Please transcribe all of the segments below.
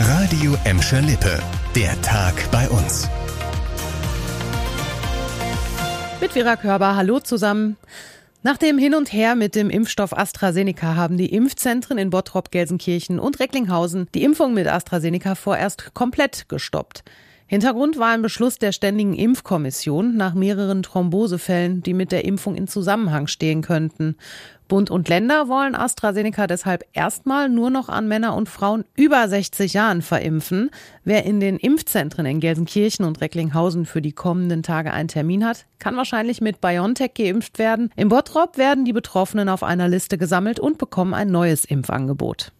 Radio Emscher Lippe. Der Tag bei uns. Mit Vera Körber, hallo zusammen. Nach dem Hin und Her mit dem Impfstoff AstraZeneca haben die Impfzentren in Bottrop, Gelsenkirchen und Recklinghausen die Impfung mit AstraZeneca vorerst komplett gestoppt. Hintergrund war ein Beschluss der Ständigen Impfkommission nach mehreren Thrombosefällen, die mit der Impfung in Zusammenhang stehen könnten. Bund und Länder wollen AstraZeneca deshalb erstmal nur noch an Männer und Frauen über 60 Jahren verimpfen. Wer in den Impfzentren in Gelsenkirchen und Recklinghausen für die kommenden Tage einen Termin hat, kann wahrscheinlich mit BioNTech geimpft werden. Im Bottrop werden die Betroffenen auf einer Liste gesammelt und bekommen ein neues Impfangebot.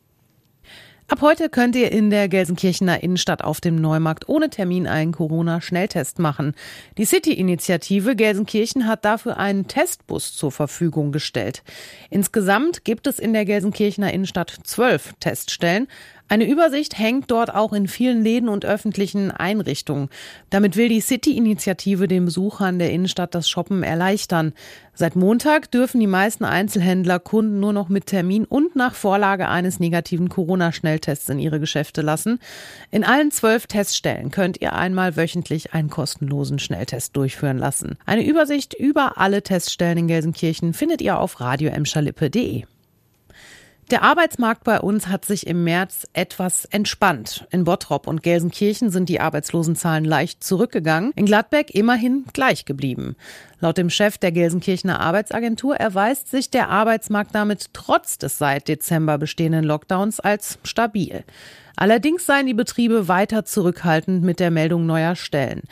Ab heute könnt ihr in der Gelsenkirchener Innenstadt auf dem Neumarkt ohne Termin einen Corona-Schnelltest machen. Die City-Initiative Gelsenkirchen hat dafür einen Testbus zur Verfügung gestellt. Insgesamt gibt es in der Gelsenkirchener Innenstadt zwölf Teststellen. Eine Übersicht hängt dort auch in vielen Läden und öffentlichen Einrichtungen. Damit will die City-Initiative den Besuchern der Innenstadt das Shoppen erleichtern. Seit Montag dürfen die meisten Einzelhändler Kunden nur noch mit Termin und nach Vorlage eines negativen Corona-Schnelltests in ihre Geschäfte lassen. In allen zwölf Teststellen könnt ihr einmal wöchentlich einen kostenlosen Schnelltest durchführen lassen. Eine Übersicht über alle Teststellen in Gelsenkirchen findet ihr auf radioemschalippe.de. Der Arbeitsmarkt bei uns hat sich im März etwas entspannt. In Bottrop und Gelsenkirchen sind die Arbeitslosenzahlen leicht zurückgegangen, in Gladbeck immerhin gleich geblieben. Laut dem Chef der Gelsenkirchener Arbeitsagentur erweist sich der Arbeitsmarkt damit trotz des seit Dezember bestehenden Lockdowns als stabil. Allerdings seien die Betriebe weiter zurückhaltend mit der Meldung neuer Stellen.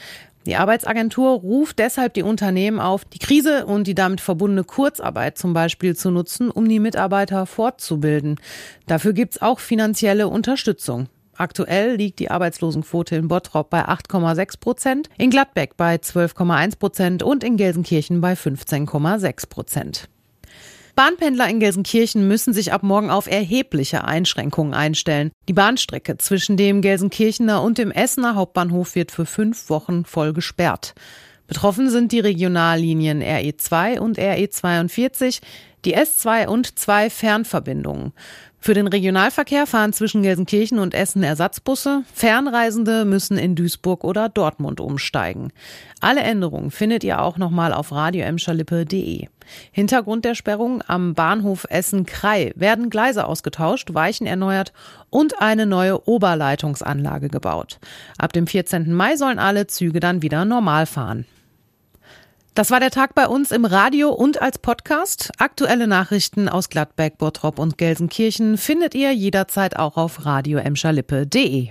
Die Arbeitsagentur ruft deshalb die Unternehmen auf, die Krise und die damit verbundene Kurzarbeit zum Beispiel zu nutzen, um die Mitarbeiter fortzubilden. Dafür gibt's auch finanzielle Unterstützung. Aktuell liegt die Arbeitslosenquote in Bottrop bei 8,6 Prozent, in Gladbeck bei 12,1 Prozent und in Gelsenkirchen bei 15,6 Prozent. Bahnpendler in Gelsenkirchen müssen sich ab morgen auf erhebliche Einschränkungen einstellen. Die Bahnstrecke zwischen dem Gelsenkirchener und dem Essener Hauptbahnhof wird für fünf Wochen voll gesperrt. Betroffen sind die Regionallinien RE2 und RE42, die S2 und zwei Fernverbindungen. Für den Regionalverkehr fahren zwischen Gelsenkirchen und Essen Ersatzbusse. Fernreisende müssen in Duisburg oder Dortmund umsteigen. Alle Änderungen findet ihr auch nochmal auf radioemscherlippe.de. Hintergrund der Sperrung am Bahnhof Essen-Krei werden Gleise ausgetauscht, Weichen erneuert und eine neue Oberleitungsanlage gebaut. Ab dem 14. Mai sollen alle Züge dann wieder normal fahren. Das war der Tag bei uns im Radio und als Podcast. Aktuelle Nachrichten aus Gladbeck, Bottrop und Gelsenkirchen findet ihr jederzeit auch auf radioemscherlippe.de.